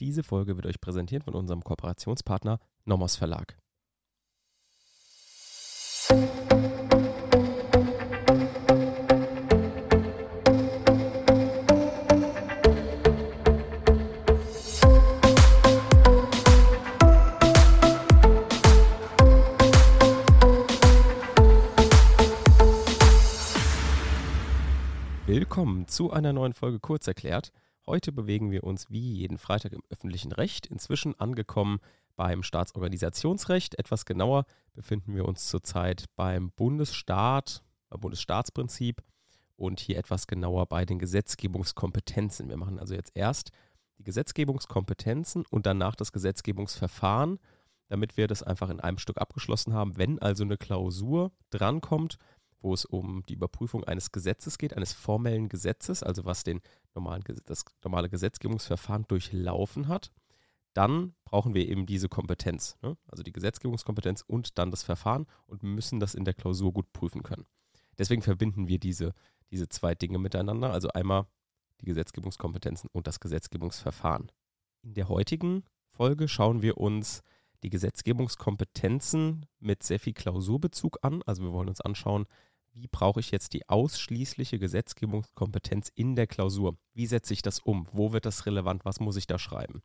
Diese Folge wird euch präsentiert von unserem Kooperationspartner Nomos Verlag. Willkommen zu einer neuen Folge Kurzerklärt. Heute bewegen wir uns wie jeden Freitag im öffentlichen Recht, inzwischen angekommen beim Staatsorganisationsrecht. Etwas genauer befinden wir uns zurzeit beim Bundesstaat, beim Bundesstaatsprinzip und hier etwas genauer bei den Gesetzgebungskompetenzen. Wir machen also jetzt erst die Gesetzgebungskompetenzen und danach das Gesetzgebungsverfahren, damit wir das einfach in einem Stück abgeschlossen haben. Wenn also eine Klausur drankommt, wo es um die Überprüfung eines Gesetzes geht, eines formellen Gesetzes, also was den normalen, das normale Gesetzgebungsverfahren durchlaufen hat, dann brauchen wir eben diese Kompetenz, ne? also die Gesetzgebungskompetenz und dann das Verfahren und müssen das in der Klausur gut prüfen können. Deswegen verbinden wir diese, diese zwei Dinge miteinander, also einmal die Gesetzgebungskompetenzen und das Gesetzgebungsverfahren. In der heutigen Folge schauen wir uns die Gesetzgebungskompetenzen mit sehr viel Klausurbezug an. Also wir wollen uns anschauen, wie brauche ich jetzt die ausschließliche Gesetzgebungskompetenz in der Klausur? Wie setze ich das um? Wo wird das relevant? Was muss ich da schreiben?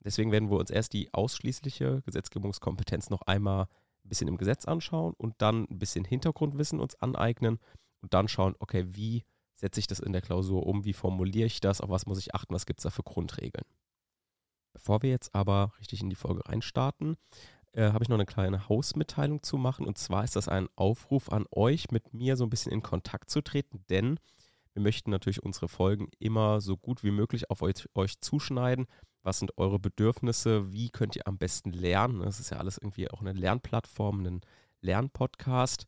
Deswegen werden wir uns erst die ausschließliche Gesetzgebungskompetenz noch einmal ein bisschen im Gesetz anschauen und dann ein bisschen Hintergrundwissen uns aneignen und dann schauen, okay, wie setze ich das in der Klausur um? Wie formuliere ich das? Auf was muss ich achten? Was gibt es da für Grundregeln? Bevor wir jetzt aber richtig in die Folge reinstarten, äh, habe ich noch eine kleine Hausmitteilung zu machen. Und zwar ist das ein Aufruf an euch, mit mir so ein bisschen in Kontakt zu treten, denn wir möchten natürlich unsere Folgen immer so gut wie möglich auf euch, euch zuschneiden. Was sind eure Bedürfnisse? Wie könnt ihr am besten lernen? Das ist ja alles irgendwie auch eine Lernplattform, ein Lernpodcast.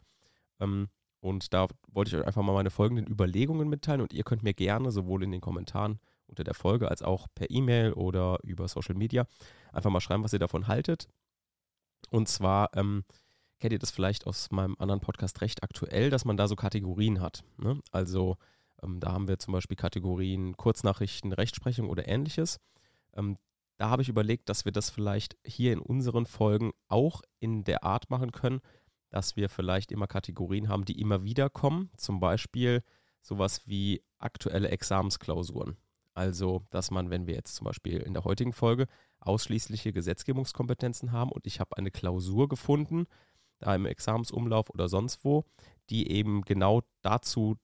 Ähm, und da wollte ich euch einfach mal meine folgenden Überlegungen mitteilen und ihr könnt mir gerne sowohl in den Kommentaren unter der Folge als auch per E-Mail oder über Social Media einfach mal schreiben, was ihr davon haltet. Und zwar ähm, kennt ihr das vielleicht aus meinem anderen Podcast recht aktuell, dass man da so Kategorien hat. Ne? Also ähm, da haben wir zum Beispiel Kategorien Kurznachrichten, Rechtsprechung oder ähnliches. Ähm, da habe ich überlegt, dass wir das vielleicht hier in unseren Folgen auch in der Art machen können, dass wir vielleicht immer Kategorien haben, die immer wieder kommen. Zum Beispiel sowas wie aktuelle Examensklausuren. Also, dass man, wenn wir jetzt zum Beispiel in der heutigen Folge ausschließliche Gesetzgebungskompetenzen haben und ich habe eine Klausur gefunden, da im Examensumlauf oder sonst wo, die eben genau dazu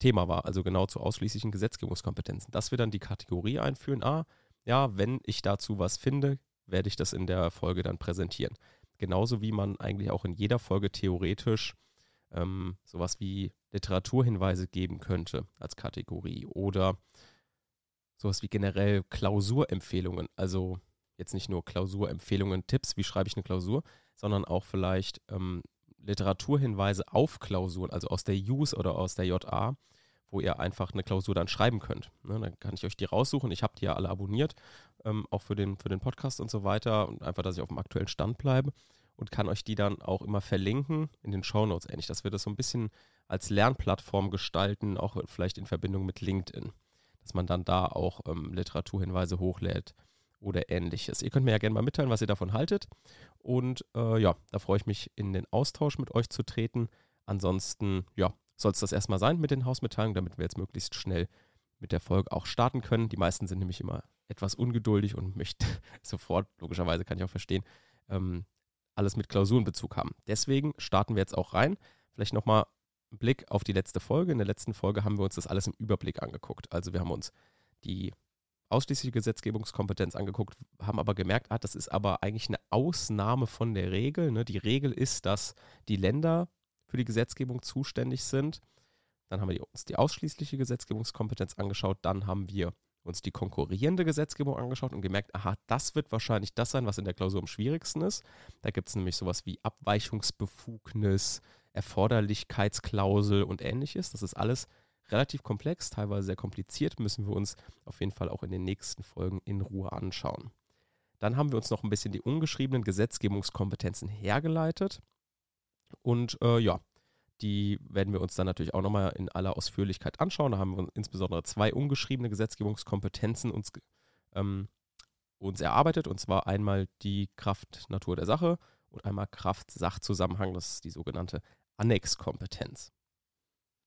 Thema war, also genau zu ausschließlichen Gesetzgebungskompetenzen. Dass wir dann die Kategorie einführen, ah, ja, wenn ich dazu was finde, werde ich das in der Folge dann präsentieren. Genauso wie man eigentlich auch in jeder Folge theoretisch ähm, sowas wie Literaturhinweise geben könnte als Kategorie oder sowas wie generell Klausurempfehlungen. Also jetzt nicht nur Klausurempfehlungen, Tipps, wie schreibe ich eine Klausur, sondern auch vielleicht ähm, Literaturhinweise auf Klausuren, also aus der JUS oder aus der JA, wo ihr einfach eine Klausur dann schreiben könnt. Ne, dann kann ich euch die raussuchen. Ich habe die ja alle abonniert, ähm, auch für den, für den Podcast und so weiter. Und einfach, dass ich auf dem aktuellen Stand bleibe und kann euch die dann auch immer verlinken in den Shownotes ähnlich, dass wir das so ein bisschen als Lernplattform gestalten, auch vielleicht in Verbindung mit LinkedIn dass man dann da auch ähm, Literaturhinweise hochlädt oder ähnliches. Ihr könnt mir ja gerne mal mitteilen, was ihr davon haltet. Und äh, ja, da freue ich mich, in den Austausch mit euch zu treten. Ansonsten, ja, soll es das erstmal sein mit den Hausmitteilungen, damit wir jetzt möglichst schnell mit der Folge auch starten können. Die meisten sind nämlich immer etwas ungeduldig und möchten sofort, logischerweise kann ich auch verstehen, ähm, alles mit Klausurenbezug haben. Deswegen starten wir jetzt auch rein. Vielleicht nochmal Blick auf die letzte Folge. In der letzten Folge haben wir uns das alles im Überblick angeguckt. Also wir haben uns die ausschließliche Gesetzgebungskompetenz angeguckt, haben aber gemerkt, ah, das ist aber eigentlich eine Ausnahme von der Regel. Ne? Die Regel ist, dass die Länder für die Gesetzgebung zuständig sind. Dann haben wir uns die ausschließliche Gesetzgebungskompetenz angeschaut. Dann haben wir uns die konkurrierende Gesetzgebung angeschaut und gemerkt, aha, das wird wahrscheinlich das sein, was in der Klausur am schwierigsten ist. Da gibt es nämlich sowas wie Abweichungsbefugnis, Erforderlichkeitsklausel und ähnliches. Das ist alles relativ komplex, teilweise sehr kompliziert, müssen wir uns auf jeden Fall auch in den nächsten Folgen in Ruhe anschauen. Dann haben wir uns noch ein bisschen die ungeschriebenen Gesetzgebungskompetenzen hergeleitet. Und äh, ja, die werden wir uns dann natürlich auch nochmal in aller Ausführlichkeit anschauen. Da haben wir insbesondere zwei ungeschriebene Gesetzgebungskompetenzen uns ähm, uns erarbeitet, und zwar einmal die Kraft-Natur der Sache und einmal Kraft-Sachzusammenhang, das ist die sogenannte Annexkompetenz.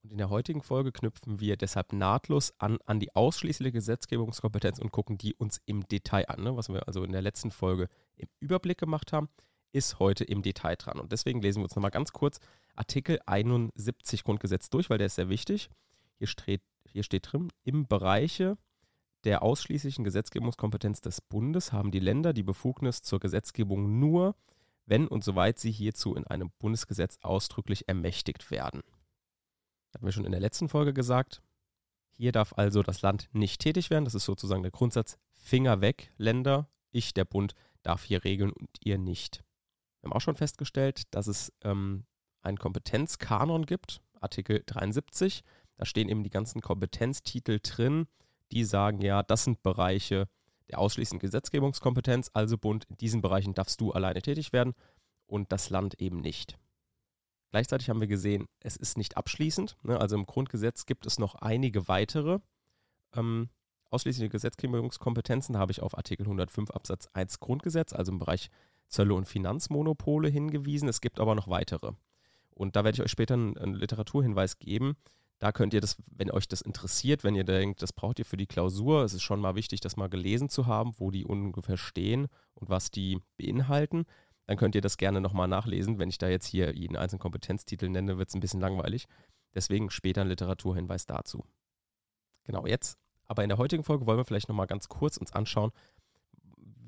Und in der heutigen Folge knüpfen wir deshalb nahtlos an, an die ausschließliche Gesetzgebungskompetenz und gucken die uns im Detail an. Ne? Was wir also in der letzten Folge im Überblick gemacht haben, ist heute im Detail dran. Und deswegen lesen wir uns nochmal ganz kurz Artikel 71 Grundgesetz durch, weil der ist sehr wichtig. Hier steht, hier steht drin, im Bereiche der ausschließlichen Gesetzgebungskompetenz des Bundes haben die Länder die Befugnis zur Gesetzgebung nur, wenn und soweit sie hierzu in einem Bundesgesetz ausdrücklich ermächtigt werden. Hatten wir schon in der letzten Folge gesagt. Hier darf also das Land nicht tätig werden. Das ist sozusagen der Grundsatz. Finger weg, Länder. Ich, der Bund, darf hier regeln und ihr nicht. Wir haben auch schon festgestellt, dass es ähm, einen Kompetenzkanon gibt, Artikel 73. Da stehen eben die ganzen Kompetenztitel drin, die sagen, ja, das sind Bereiche der ausschließenden Gesetzgebungskompetenz, also Bund, in diesen Bereichen darfst du alleine tätig werden und das Land eben nicht. Gleichzeitig haben wir gesehen, es ist nicht abschließend. Ne? Also im Grundgesetz gibt es noch einige weitere ähm, ausschließliche Gesetzgebungskompetenzen. Habe ich auf Artikel 105 Absatz 1 Grundgesetz, also im Bereich Zölle und Finanzmonopole hingewiesen. Es gibt aber noch weitere. Und da werde ich euch später einen, einen Literaturhinweis geben. Da könnt ihr das, wenn euch das interessiert, wenn ihr denkt, das braucht ihr für die Klausur, es ist schon mal wichtig, das mal gelesen zu haben, wo die ungefähr stehen und was die beinhalten dann könnt ihr das gerne nochmal nachlesen. Wenn ich da jetzt hier jeden einzelnen Kompetenztitel nenne, wird es ein bisschen langweilig. Deswegen später ein Literaturhinweis dazu. Genau, jetzt, aber in der heutigen Folge wollen wir vielleicht nochmal ganz kurz uns anschauen,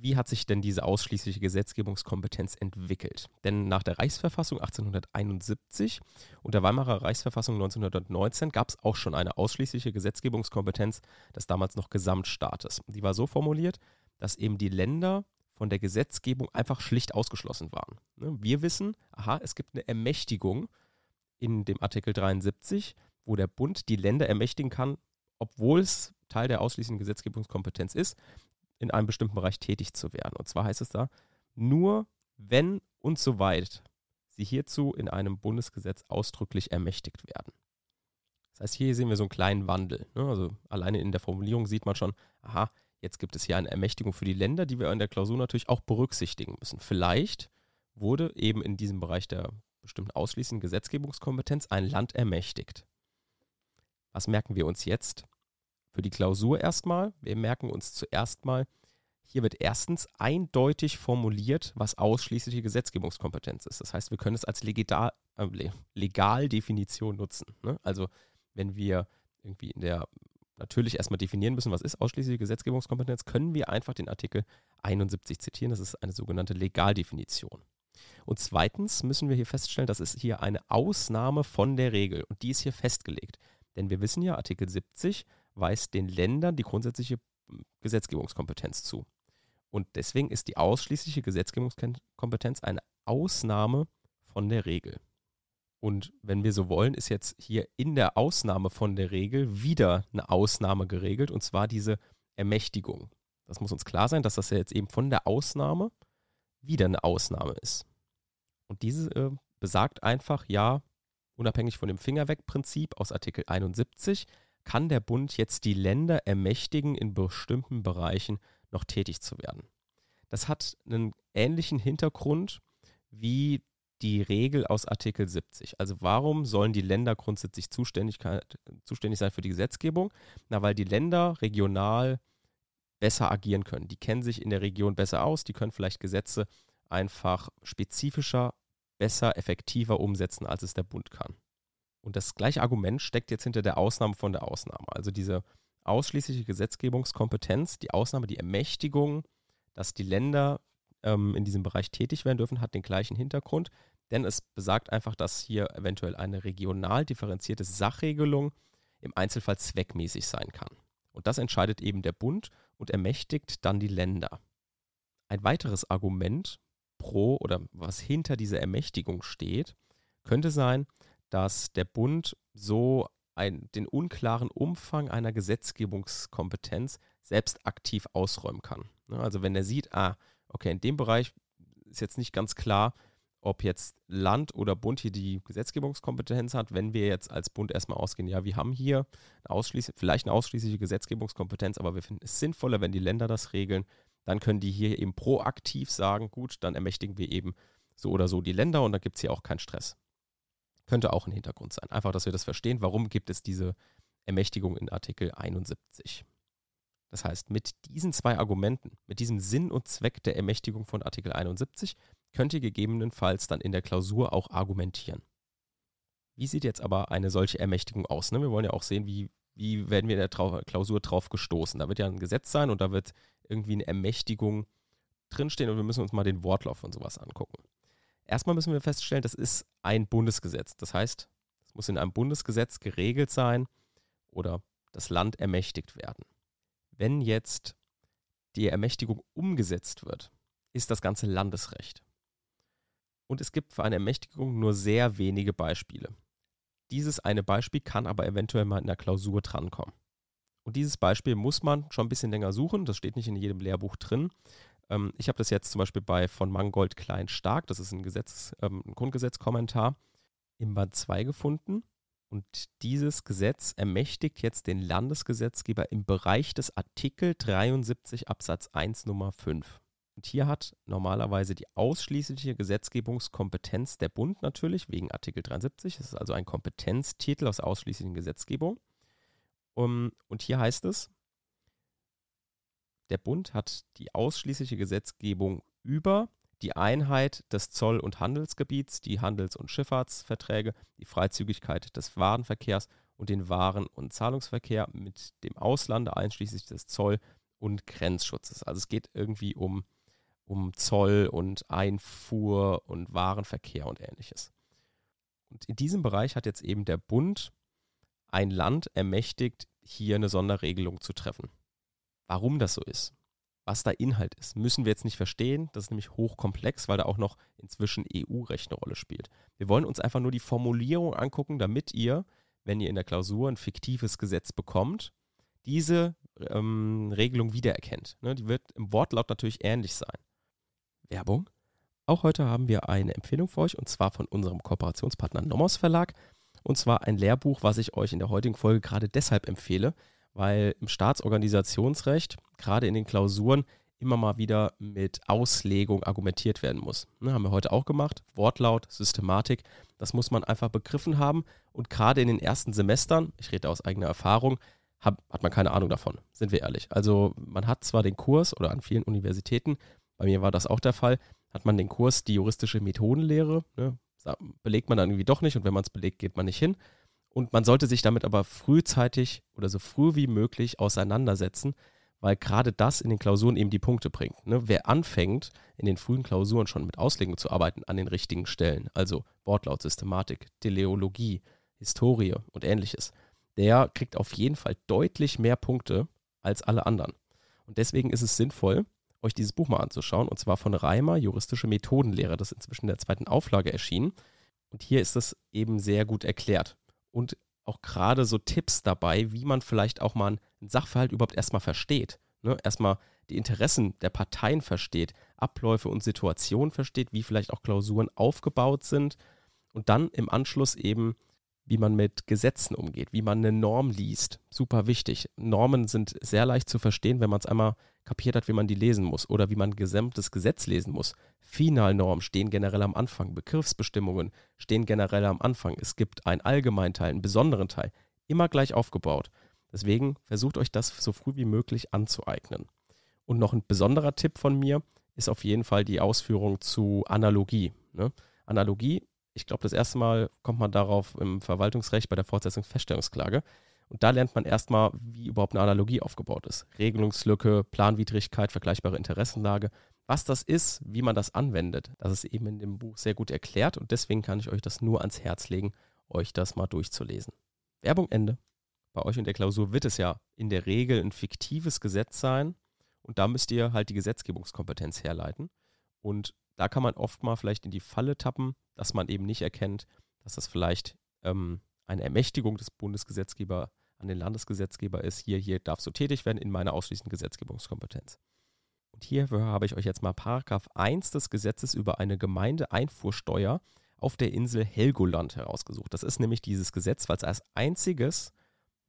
wie hat sich denn diese ausschließliche Gesetzgebungskompetenz entwickelt? Denn nach der Reichsverfassung 1871 und der Weimarer Reichsverfassung 1919 gab es auch schon eine ausschließliche Gesetzgebungskompetenz des damals noch Gesamtstaates. Die war so formuliert, dass eben die Länder von der Gesetzgebung einfach schlicht ausgeschlossen waren. Ne, wir wissen, aha, es gibt eine Ermächtigung in dem Artikel 73, wo der Bund die Länder ermächtigen kann, obwohl es Teil der ausschließenden Gesetzgebungskompetenz ist, in einem bestimmten Bereich tätig zu werden. Und zwar heißt es da, nur wenn und soweit sie hierzu in einem Bundesgesetz ausdrücklich ermächtigt werden. Das heißt, hier sehen wir so einen kleinen Wandel. Ne? Also alleine in der Formulierung sieht man schon, aha, Jetzt gibt es hier eine Ermächtigung für die Länder, die wir in der Klausur natürlich auch berücksichtigen müssen. Vielleicht wurde eben in diesem Bereich der bestimmten ausschließenden Gesetzgebungskompetenz ein Land ermächtigt. Was merken wir uns jetzt? Für die Klausur erstmal. Wir merken uns zuerst mal, hier wird erstens eindeutig formuliert, was ausschließliche Gesetzgebungskompetenz ist. Das heißt, wir können es als äh, Legaldefinition nutzen. Ne? Also wenn wir irgendwie in der natürlich erstmal definieren müssen, was ist ausschließliche Gesetzgebungskompetenz, können wir einfach den Artikel 71 zitieren. Das ist eine sogenannte Legaldefinition. Und zweitens müssen wir hier feststellen, dass es hier eine Ausnahme von der Regel und die ist hier festgelegt. Denn wir wissen ja, Artikel 70 weist den Ländern die grundsätzliche Gesetzgebungskompetenz zu. Und deswegen ist die ausschließliche Gesetzgebungskompetenz eine Ausnahme von der Regel. Und wenn wir so wollen, ist jetzt hier in der Ausnahme von der Regel wieder eine Ausnahme geregelt, und zwar diese Ermächtigung. Das muss uns klar sein, dass das ja jetzt eben von der Ausnahme wieder eine Ausnahme ist. Und diese äh, besagt einfach, ja, unabhängig von dem Fingerweg-Prinzip aus Artikel 71, kann der Bund jetzt die Länder ermächtigen, in bestimmten Bereichen noch tätig zu werden. Das hat einen ähnlichen Hintergrund wie die Regel aus Artikel 70. Also warum sollen die Länder grundsätzlich zuständig sein für die Gesetzgebung? Na, weil die Länder regional besser agieren können. Die kennen sich in der Region besser aus, die können vielleicht Gesetze einfach spezifischer, besser, effektiver umsetzen, als es der Bund kann. Und das gleiche Argument steckt jetzt hinter der Ausnahme von der Ausnahme. Also diese ausschließliche Gesetzgebungskompetenz, die Ausnahme, die Ermächtigung, dass die Länder ähm, in diesem Bereich tätig werden dürfen, hat den gleichen Hintergrund denn es besagt einfach, dass hier eventuell eine regional differenzierte Sachregelung im Einzelfall zweckmäßig sein kann. Und das entscheidet eben der Bund und ermächtigt dann die Länder. Ein weiteres Argument pro oder was hinter dieser Ermächtigung steht, könnte sein, dass der Bund so ein, den unklaren Umfang einer Gesetzgebungskompetenz selbst aktiv ausräumen kann. Ne, also wenn er sieht, ah, okay, in dem Bereich ist jetzt nicht ganz klar, ob jetzt Land oder Bund hier die Gesetzgebungskompetenz hat, wenn wir jetzt als Bund erstmal ausgehen, ja, wir haben hier eine vielleicht eine ausschließliche Gesetzgebungskompetenz, aber wir finden es sinnvoller, wenn die Länder das regeln, dann können die hier eben proaktiv sagen, gut, dann ermächtigen wir eben so oder so die Länder und dann gibt es hier auch keinen Stress. Könnte auch ein Hintergrund sein. Einfach, dass wir das verstehen, warum gibt es diese Ermächtigung in Artikel 71. Das heißt, mit diesen zwei Argumenten, mit diesem Sinn und Zweck der Ermächtigung von Artikel 71, könnt ihr gegebenenfalls dann in der Klausur auch argumentieren. Wie sieht jetzt aber eine solche Ermächtigung aus? Ne? Wir wollen ja auch sehen, wie, wie werden wir in der Klausur drauf gestoßen. Da wird ja ein Gesetz sein und da wird irgendwie eine Ermächtigung drinstehen und wir müssen uns mal den Wortlauf von sowas angucken. Erstmal müssen wir feststellen, das ist ein Bundesgesetz. Das heißt, es muss in einem Bundesgesetz geregelt sein oder das Land ermächtigt werden. Wenn jetzt die Ermächtigung umgesetzt wird, ist das ganze Landesrecht. Und es gibt für eine Ermächtigung nur sehr wenige Beispiele. Dieses eine Beispiel kann aber eventuell mal in der Klausur drankommen. Und dieses Beispiel muss man schon ein bisschen länger suchen. Das steht nicht in jedem Lehrbuch drin. Ähm, ich habe das jetzt zum Beispiel bei von Mangold Klein Stark, das ist ein, Gesetz, ähm, ein Grundgesetzkommentar, im Band 2 gefunden. Und dieses Gesetz ermächtigt jetzt den Landesgesetzgeber im Bereich des Artikel 73 Absatz 1 Nummer 5. Und hier hat normalerweise die ausschließliche Gesetzgebungskompetenz der Bund natürlich, wegen Artikel 73. Das ist also ein Kompetenztitel aus ausschließlichen Gesetzgebung. Um, und hier heißt es, der Bund hat die ausschließliche Gesetzgebung über die Einheit des Zoll- und Handelsgebiets, die Handels- und Schifffahrtsverträge, die Freizügigkeit des Warenverkehrs und den Waren- und Zahlungsverkehr mit dem Auslande, einschließlich des Zoll- und Grenzschutzes. Also es geht irgendwie um, um Zoll und Einfuhr und Warenverkehr und ähnliches. Und in diesem Bereich hat jetzt eben der Bund ein Land ermächtigt, hier eine Sonderregelung zu treffen. Warum das so ist, was da Inhalt ist, müssen wir jetzt nicht verstehen. Das ist nämlich hochkomplex, weil da auch noch inzwischen EU-Recht eine Rolle spielt. Wir wollen uns einfach nur die Formulierung angucken, damit ihr, wenn ihr in der Klausur ein fiktives Gesetz bekommt, diese ähm, Regelung wiedererkennt. Ne, die wird im Wortlaut natürlich ähnlich sein. Werbung. Auch heute haben wir eine Empfehlung für euch und zwar von unserem Kooperationspartner Nomos Verlag. Und zwar ein Lehrbuch, was ich euch in der heutigen Folge gerade deshalb empfehle, weil im Staatsorganisationsrecht, gerade in den Klausuren, immer mal wieder mit Auslegung argumentiert werden muss. Ne, haben wir heute auch gemacht. Wortlaut, Systematik, das muss man einfach begriffen haben. Und gerade in den ersten Semestern, ich rede aus eigener Erfahrung, hab, hat man keine Ahnung davon, sind wir ehrlich. Also man hat zwar den Kurs oder an vielen Universitäten, bei mir war das auch der Fall, hat man den Kurs die juristische Methodenlehre, ne, belegt man dann irgendwie doch nicht und wenn man es belegt, geht man nicht hin. Und man sollte sich damit aber frühzeitig oder so früh wie möglich auseinandersetzen, weil gerade das in den Klausuren eben die Punkte bringt. Ne? Wer anfängt, in den frühen Klausuren schon mit Auslegung zu arbeiten an den richtigen Stellen, also Wortlaut, Systematik, Teleologie, Historie und ähnliches, der kriegt auf jeden Fall deutlich mehr Punkte als alle anderen. Und deswegen ist es sinnvoll, euch dieses Buch mal anzuschauen, und zwar von Reimer, Juristische Methodenlehre. Das ist inzwischen in der zweiten Auflage erschienen. Und hier ist es eben sehr gut erklärt und auch gerade so Tipps dabei, wie man vielleicht auch mal einen Sachverhalt überhaupt erstmal versteht. Ne? Erstmal die Interessen der Parteien versteht, Abläufe und Situationen versteht, wie vielleicht auch Klausuren aufgebaut sind und dann im Anschluss eben wie man mit Gesetzen umgeht, wie man eine Norm liest. Super wichtig. Normen sind sehr leicht zu verstehen, wenn man es einmal kapiert hat, wie man die lesen muss oder wie man gesamtes Gesetz lesen muss. Finalnormen stehen generell am Anfang, Begriffsbestimmungen stehen generell am Anfang. Es gibt einen Allgemeinteil, einen besonderen Teil, immer gleich aufgebaut. Deswegen versucht euch das so früh wie möglich anzueignen. Und noch ein besonderer Tipp von mir ist auf jeden Fall die Ausführung zu Analogie. Ne? Analogie ich glaube, das erste Mal kommt man darauf im Verwaltungsrecht bei der Fortsetzungsfeststellungsklage. Und da lernt man erstmal, wie überhaupt eine Analogie aufgebaut ist. Regelungslücke, Planwidrigkeit, vergleichbare Interessenlage. Was das ist, wie man das anwendet, das ist eben in dem Buch sehr gut erklärt und deswegen kann ich euch das nur ans Herz legen, euch das mal durchzulesen. Werbung Ende. Bei euch in der Klausur wird es ja in der Regel ein fiktives Gesetz sein und da müsst ihr halt die Gesetzgebungskompetenz herleiten. Und da kann man oft mal vielleicht in die Falle tappen, dass man eben nicht erkennt, dass das vielleicht ähm, eine Ermächtigung des Bundesgesetzgeber an den Landesgesetzgeber ist. Hier, hier darfst du tätig werden in meiner ausschließenden Gesetzgebungskompetenz. Und hierfür habe ich euch jetzt mal Paragraph 1 des Gesetzes über eine Gemeindeeinfuhrsteuer auf der Insel Helgoland herausgesucht. Das ist nämlich dieses Gesetz, weil es als einziges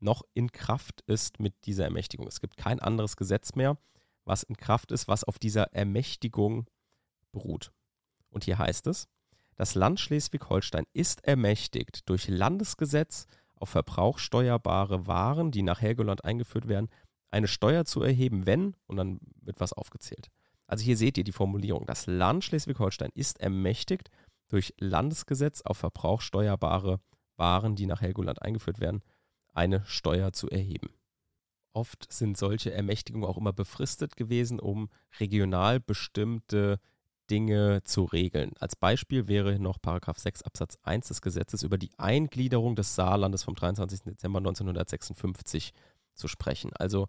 noch in Kraft ist mit dieser Ermächtigung. Es gibt kein anderes Gesetz mehr, was in Kraft ist, was auf dieser Ermächtigung beruht. Und hier heißt es, das Land Schleswig-Holstein ist ermächtigt, durch Landesgesetz auf verbrauchsteuerbare Waren, die nach Helgoland eingeführt werden, eine Steuer zu erheben, wenn, und dann wird was aufgezählt. Also hier seht ihr die Formulierung. Das Land Schleswig-Holstein ist ermächtigt, durch Landesgesetz auf verbrauchsteuerbare Waren, die nach Helgoland eingeführt werden, eine Steuer zu erheben. Oft sind solche Ermächtigungen auch immer befristet gewesen, um regional bestimmte Dinge zu regeln. Als Beispiel wäre noch Paragraph 6 Absatz 1 des Gesetzes über die Eingliederung des Saarlandes vom 23. Dezember 1956 zu sprechen. Also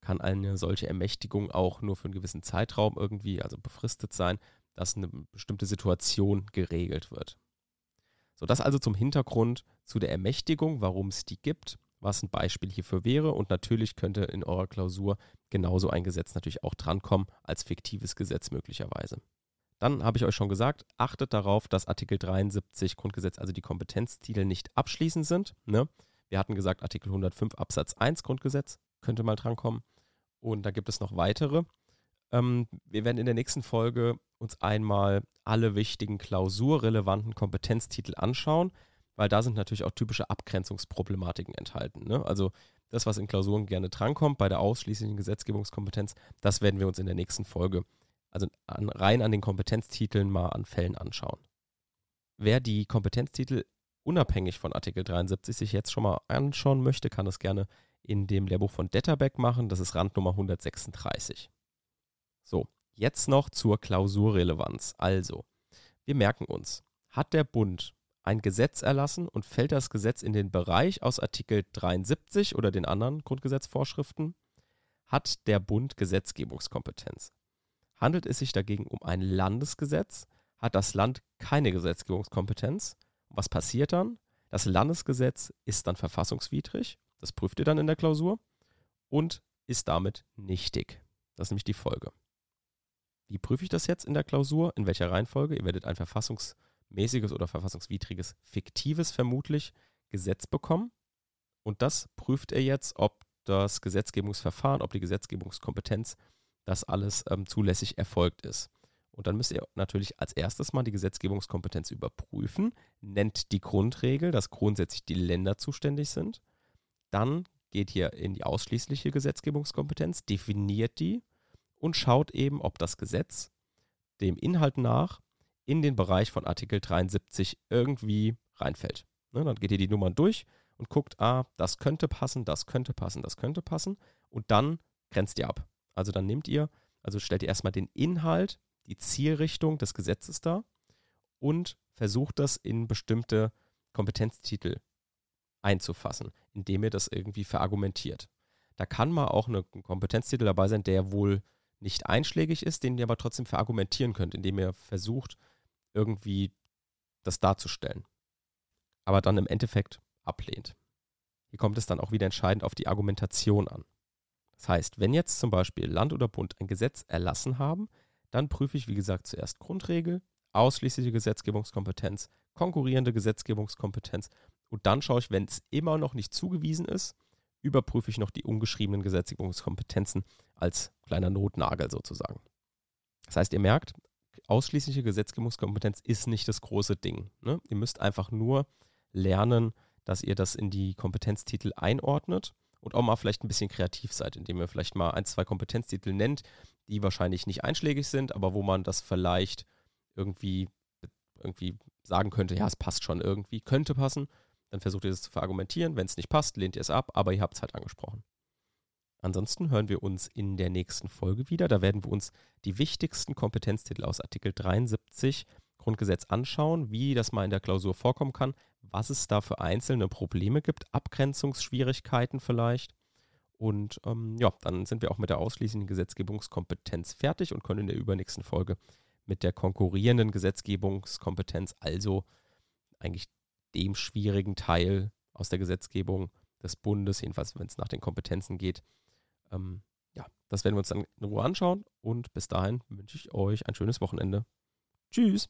kann eine solche Ermächtigung auch nur für einen gewissen Zeitraum irgendwie, also befristet sein, dass eine bestimmte Situation geregelt wird. So, das also zum Hintergrund zu der Ermächtigung, warum es die gibt, was ein Beispiel hierfür wäre und natürlich könnte in eurer Klausur genauso ein Gesetz natürlich auch drankommen als fiktives Gesetz möglicherweise. Dann habe ich euch schon gesagt, achtet darauf, dass Artikel 73 Grundgesetz, also die Kompetenztitel, nicht abschließend sind. Ne? Wir hatten gesagt, Artikel 105 Absatz 1 Grundgesetz könnte mal drankommen. Und da gibt es noch weitere. Ähm, wir werden in der nächsten Folge uns einmal alle wichtigen klausurrelevanten Kompetenztitel anschauen, weil da sind natürlich auch typische Abgrenzungsproblematiken enthalten. Ne? Also das, was in Klausuren gerne drankommt bei der ausschließlichen Gesetzgebungskompetenz, das werden wir uns in der nächsten Folge also an, rein an den Kompetenztiteln mal an Fällen anschauen. Wer die Kompetenztitel unabhängig von Artikel 73 sich jetzt schon mal anschauen möchte, kann das gerne in dem Lehrbuch von Detterbeck machen. Das ist Randnummer 136. So, jetzt noch zur Klausurrelevanz. Also, wir merken uns, hat der Bund ein Gesetz erlassen und fällt das Gesetz in den Bereich aus Artikel 73 oder den anderen Grundgesetzvorschriften, hat der Bund Gesetzgebungskompetenz. Handelt es sich dagegen um ein Landesgesetz, hat das Land keine Gesetzgebungskompetenz. Was passiert dann? Das Landesgesetz ist dann verfassungswidrig, das prüft ihr dann in der Klausur, und ist damit nichtig. Das ist nämlich die Folge. Wie prüfe ich das jetzt in der Klausur? In welcher Reihenfolge? Ihr werdet ein verfassungsmäßiges oder verfassungswidriges, fiktives vermutlich Gesetz bekommen. Und das prüft er jetzt, ob das Gesetzgebungsverfahren, ob die Gesetzgebungskompetenz dass alles ähm, zulässig erfolgt ist. Und dann müsst ihr natürlich als erstes mal die Gesetzgebungskompetenz überprüfen, nennt die Grundregel, dass grundsätzlich die Länder zuständig sind. Dann geht ihr in die ausschließliche Gesetzgebungskompetenz, definiert die und schaut eben, ob das Gesetz dem Inhalt nach in den Bereich von Artikel 73 irgendwie reinfällt. Ne, dann geht ihr die Nummern durch und guckt, ah, das könnte passen, das könnte passen, das könnte passen und dann grenzt ihr ab. Also dann nehmt ihr, also stellt ihr erstmal den Inhalt, die Zielrichtung des Gesetzes dar und versucht das in bestimmte Kompetenztitel einzufassen, indem ihr das irgendwie verargumentiert. Da kann mal auch eine, ein Kompetenztitel dabei sein, der wohl nicht einschlägig ist, den ihr aber trotzdem verargumentieren könnt, indem ihr versucht, irgendwie das darzustellen. Aber dann im Endeffekt ablehnt. Hier kommt es dann auch wieder entscheidend auf die Argumentation an. Das heißt, wenn jetzt zum Beispiel Land oder Bund ein Gesetz erlassen haben, dann prüfe ich, wie gesagt, zuerst Grundregel, ausschließliche Gesetzgebungskompetenz, konkurrierende Gesetzgebungskompetenz und dann schaue ich, wenn es immer noch nicht zugewiesen ist, überprüfe ich noch die ungeschriebenen Gesetzgebungskompetenzen als kleiner Notnagel sozusagen. Das heißt, ihr merkt, ausschließliche Gesetzgebungskompetenz ist nicht das große Ding. Ne? Ihr müsst einfach nur lernen, dass ihr das in die Kompetenztitel einordnet und auch mal vielleicht ein bisschen kreativ seid, indem ihr vielleicht mal ein, zwei Kompetenztitel nennt, die wahrscheinlich nicht einschlägig sind, aber wo man das vielleicht irgendwie, irgendwie sagen könnte, ja, es passt schon irgendwie, könnte passen. Dann versucht ihr es zu verargumentieren. Wenn es nicht passt, lehnt ihr es ab, aber ihr habt es halt angesprochen. Ansonsten hören wir uns in der nächsten Folge wieder. Da werden wir uns die wichtigsten Kompetenztitel aus Artikel 73 Grundgesetz anschauen, wie das mal in der Klausur vorkommen kann, was es da für einzelne Probleme gibt, Abgrenzungsschwierigkeiten vielleicht. Und ähm, ja, dann sind wir auch mit der ausschließenden Gesetzgebungskompetenz fertig und können in der übernächsten Folge mit der konkurrierenden Gesetzgebungskompetenz, also eigentlich dem schwierigen Teil aus der Gesetzgebung des Bundes, jedenfalls wenn es nach den Kompetenzen geht. Ähm, ja, das werden wir uns dann in Ruhe anschauen und bis dahin wünsche ich euch ein schönes Wochenende. Tschüss.